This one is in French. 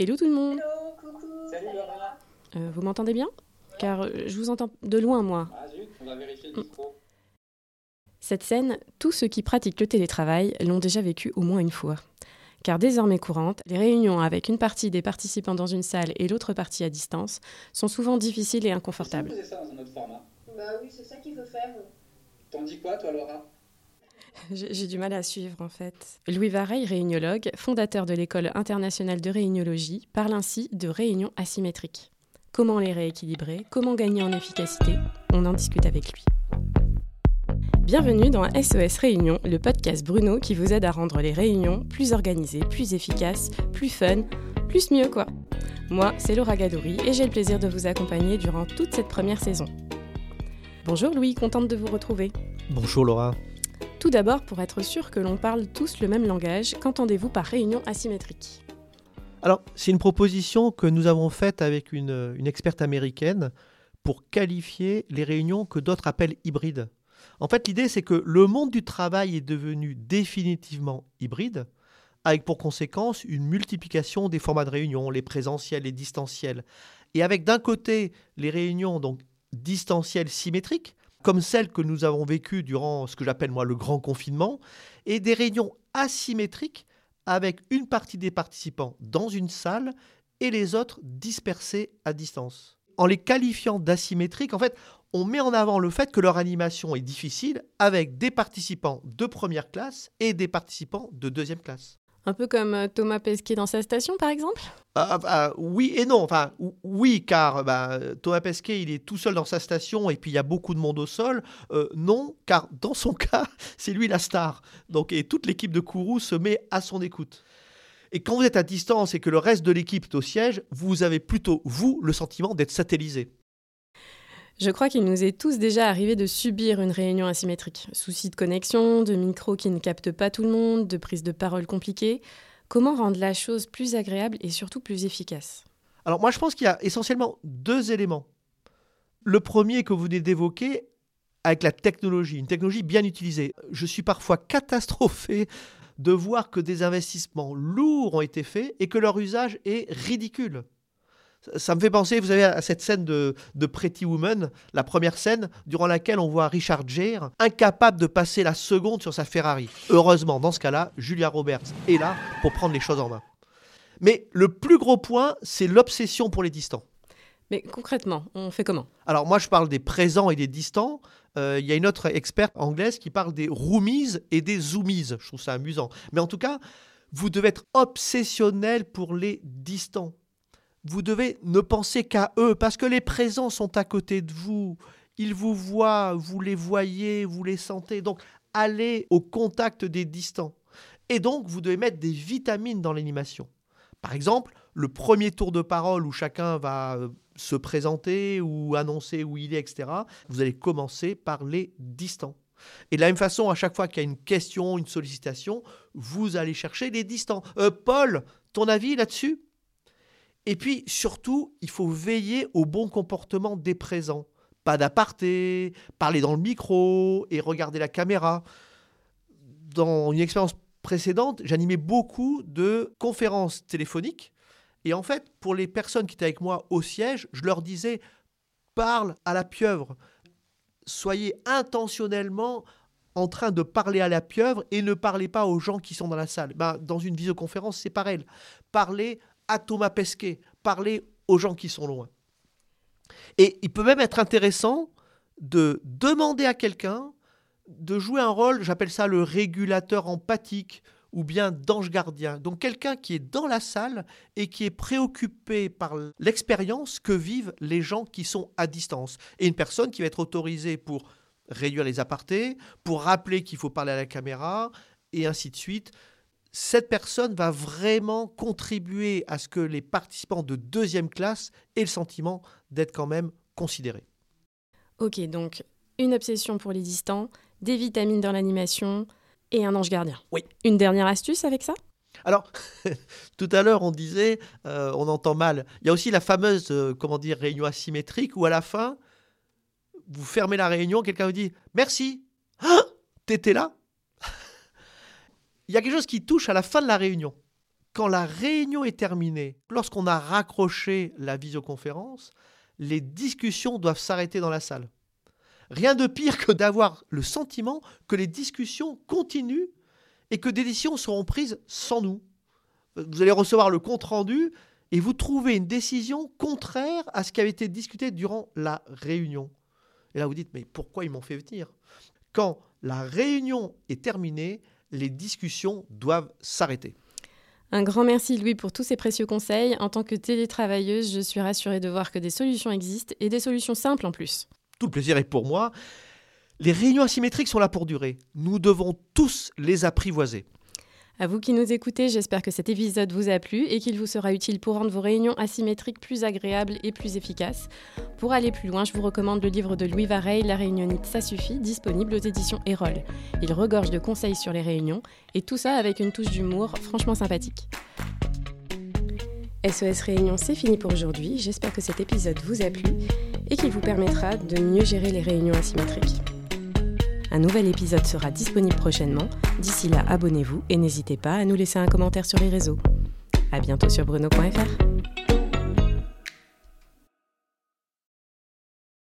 Hello tout le monde Hello, coucou. Salut Laura. Euh, Vous m'entendez bien? Car euh, je vous entends de loin, moi. Ah zut, on va vérifier le micro. Cette scène, tous ceux qui pratiquent le télétravail l'ont déjà vécu au moins une fois. Car désormais courante, les réunions avec une partie des participants dans une salle et l'autre partie à distance sont souvent difficiles et inconfortables. C'est ça dans un autre format? Bah oui, c'est ça qu'il faut faire. T'en dis quoi toi Laura? J'ai du mal à suivre en fait. Louis Vareille, réuniologue, fondateur de l'école internationale de réuniologie, parle ainsi de réunions asymétriques. Comment les rééquilibrer Comment gagner en efficacité On en discute avec lui. Bienvenue dans SOS Réunion, le podcast Bruno qui vous aide à rendre les réunions plus organisées, plus efficaces, plus fun, plus mieux quoi. Moi, c'est Laura Gadouri et j'ai le plaisir de vous accompagner durant toute cette première saison. Bonjour Louis, contente de vous retrouver. Bonjour Laura. Tout d'abord, pour être sûr que l'on parle tous le même langage, qu'entendez-vous par réunion asymétrique? Alors, c'est une proposition que nous avons faite avec une, experte américaine pour qualifier les réunions que d'autres appellent hybrides. En fait, l'idée, c'est que le monde du travail est devenu définitivement hybride, avec pour conséquence une multiplication des formats de réunion, les présentiels, les distanciels. Et avec d'un côté les réunions donc distancielles symétriques, comme celles que nous avons vécues durant ce que j'appelle moi le grand confinement, et des réunions asymétriques avec une partie des participants dans une salle et les autres dispersés à distance. En les qualifiant d'asymétriques, en fait, on met en avant le fait que leur animation est difficile avec des participants de première classe et des participants de deuxième classe. Un peu comme euh, Thomas Pesquet dans sa station par exemple? Ah, ah, oui et non. Enfin, ou- oui, car bah, Thomas Pesquet, il est tout seul dans sa station et puis il y a beaucoup de monde au sol. Euh, non, car dans son cas, c'est lui la star. Donc, et toute l'équipe de Kourou se met à son écoute. Et quand vous êtes à distance et que le reste de l'équipe est au siège, vous avez plutôt, vous, le sentiment d'être satellisé. Je crois qu'il nous est tous déjà arrivé de subir une réunion asymétrique. Soucis de connexion, de micros qui ne captent pas tout le monde, de prise de parole compliquée. Comment rendre la chose plus agréable et surtout plus efficace? Alors moi, je pense qu'il y a essentiellement deux éléments. Le premier que vous venez d'évoquer, avec la technologie, une technologie bien utilisée. Je suis parfois catastrophé de voir que des investissements lourds ont été faits et que leur usage est ridicule. Ça- me fait penser, vous savez, à cette scène de, de Pretty Woman, la première scène, durant laquelle on voit Richard Gere incapable de passer la seconde sur sa Ferrari. Heureusement, dans ce cas-là, Julia Roberts est là pour prendre les choses en main. Mais le plus gros point, c'est l'obsession pour les distants. Mais concrètement, on fait comment? Alors moi, je parle des présents et des distants. Euh, Il y a une autre experte anglaise qui parle des roomies et des zoomies. Je trouve ça amusant. Mais en tout cas, vous devez être obsessionnel pour les distants. Vous devez ne penser qu'à eux parce que les présents sont à côté de vous. Ils vous voient, vous les voyez, vous les sentez. Donc, allez au contact des distants. Et donc, vous devez mettre des vitamines dans l'animation. Par exemple, le premier tour de parole où chacun va euh, se présenter ou annoncer où il est, etc., vous allez commencer par les distants. Et de la même façon, à chaque fois qu'il y a une question, une sollicitation, vous allez chercher les distants. Euh, Paul, ton avis là-dessus? Et puis, surtout, il faut veiller au bon comportement des présents. Pas d'aparté, parler dans le micro et regarder la caméra. Dans une expérience précédente, j'animais beaucoup de conférences téléphoniques. Et en fait, pour les personnes qui étaient avec moi au siège, je leur disais parle à la pieuvre. Soyez intentionnellement en train de parler à la pieuvre et ne parlez pas aux gens qui sont dans la salle. Ben, dans une visioconférence, c'est pareil. Parlez à Thomas Pesquet, parlez aux gens qui sont loin. Et il peut même être intéressant de demander à quelqu'un de jouer un rôle, j'appelle ça le régulateur empathique ou bien d'ange gardien. Donc quelqu'un qui est dans la salle et qui est préoccupé par l'expérience que vivent les gens qui sont à distance. Et une personne qui va être autorisée pour réduire les apartés, pour rappeler qu'il faut parler à la caméra, et ainsi de suite. Cette personne va vraiment contribuer à ce que les participants de deuxième classe aient le sentiment d'être quand même considérés. Ok, donc une obsession pour les distants, des vitamines dans l'animation et un ange gardien. Oui. Une dernière astuce avec ça? Alors, tout à l'heure, on disait, euh, on entend mal. Il y a aussi la fameuse, euh, comment dire, réunion asymétrique où à la fin, vous fermez la réunion, quelqu'un vous dit merci. Ah T'étais là? Il y a quelque chose qui touche à la fin de la réunion. quand la réunion est terminée, lorsqu'on a raccroché la visioconférence, les discussions doivent s'arrêter dans la salle. Rien de pire que d'avoir le sentiment que les discussions continuent et que des décisions seront prises sans nous. Vous allez recevoir le compte-rendu et vous trouvez une décision contraire à ce qui avait été discuté durant la réunion. Et là, vous dites, mais pourquoi ils m'ont fait venir? Quand la réunion est terminée, les discussions doivent s'arrêter. Un grand merci Louis pour tous ces précieux conseils. En tant que télétravailleuse, je suis rassurée de voir que des solutions existent et des solutions simples en plus. Tout le plaisir est pour moi. Les réunions asymétriques sont là pour durer. Nous devons tous les apprivoiser. À vous qui nous écoutez, j'espère que cet épisode vous a plu et qu'il vous sera utile pour rendre vos réunions asymétriques plus agréables et plus efficaces. Pour aller plus loin, je vous recommande le livre de Louis Vareille, La réunionnite, ça suffit, disponible aux éditions Erol. Il regorge de conseils sur les réunions et tout ça avec une touche d'humour franchement sympathique. SOS Réunion, c'est fini pour aujourd'hui. J'espère que cet épisode vous a plu et qu'il vous permettra de mieux gérer les réunions asymétriques. Un nouvel épisode sera disponible prochainement. D'ici là, abonnez-vous et n'hésitez pas à nous laisser un commentaire sur les réseaux. À bientôt sur bruno.fr.